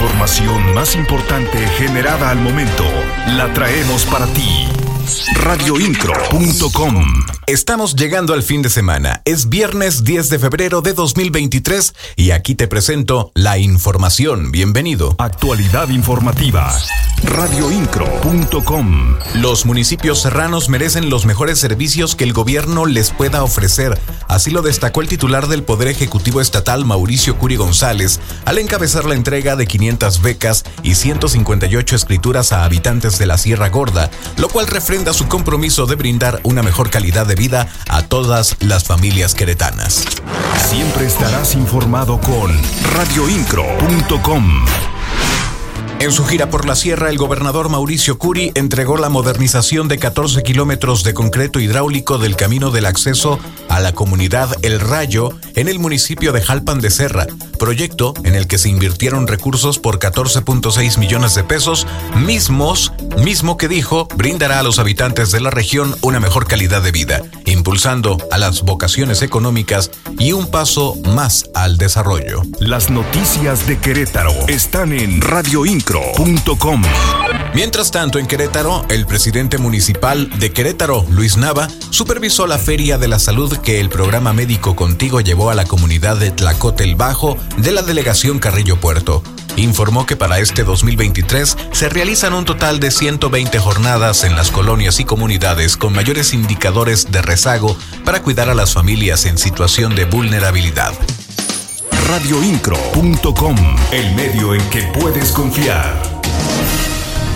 información más importante generada al momento la traemos para ti. Radioincro.com Estamos llegando al fin de semana. Es viernes 10 de febrero de 2023 y aquí te presento la información. Bienvenido. Actualidad informativa. Radioincro.com Los municipios serranos merecen los mejores servicios que el gobierno les pueda ofrecer. Así lo destacó el titular del Poder Ejecutivo Estatal, Mauricio Curi González, al encabezar la entrega de 500 becas y 158 escrituras a habitantes de la Sierra Gorda, lo cual refrenda su compromiso de brindar una mejor calidad de vida a todas las familias queretanas. Siempre estarás informado con radioincro.com. En su gira por la sierra, el gobernador Mauricio Curi entregó la modernización de 14 kilómetros de concreto hidráulico del camino del acceso a la comunidad El Rayo en el municipio de Jalpan de Serra, proyecto en el que se invirtieron recursos por 14.6 millones de pesos, mismos, mismo que dijo, brindará a los habitantes de la región una mejor calidad de vida, impulsando a las vocaciones económicas y un paso más al desarrollo. Las noticias de Querétaro están en radioincro.com. Mientras tanto, en Querétaro, el presidente municipal de Querétaro, Luis Nava, supervisó la Feria de la Salud que el programa Médico Contigo llevó a la comunidad de Tlacote el Bajo de la delegación Carrillo Puerto. Informó que para este 2023 se realizan un total de 120 jornadas en las colonias y comunidades con mayores indicadores de rezago para cuidar a las familias en situación de vulnerabilidad radioincro.com, el medio en que puedes confiar.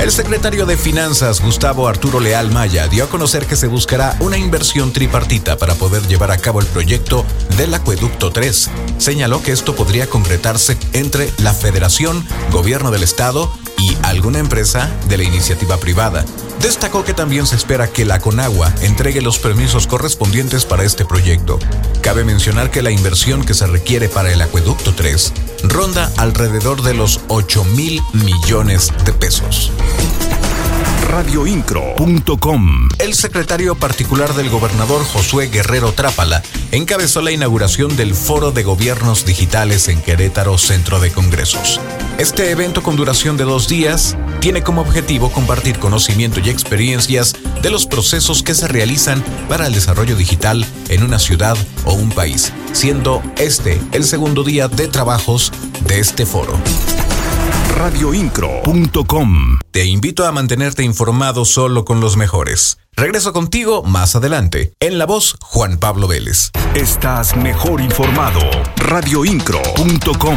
El secretario de Finanzas, Gustavo Arturo Leal Maya, dio a conocer que se buscará una inversión tripartita para poder llevar a cabo el proyecto del Acueducto 3. Señaló que esto podría concretarse entre la Federación, Gobierno del Estado y alguna empresa de la iniciativa privada. Destacó que también se espera que la Conagua entregue los permisos correspondientes para este proyecto. Cabe mencionar que la inversión que se requiere para el Acueducto 3 ronda alrededor de los 8 mil millones de pesos radioincro.com. El secretario particular del gobernador Josué Guerrero Trápala encabezó la inauguración del Foro de Gobiernos Digitales en Querétaro Centro de Congresos. Este evento con duración de dos días tiene como objetivo compartir conocimiento y experiencias de los procesos que se realizan para el desarrollo digital en una ciudad o un país, siendo este el segundo día de trabajos de este foro radioincro.com. Te invito a mantenerte informado solo con los mejores. Regreso contigo más adelante. En la voz, Juan Pablo Vélez. Estás mejor informado. radioincro.com.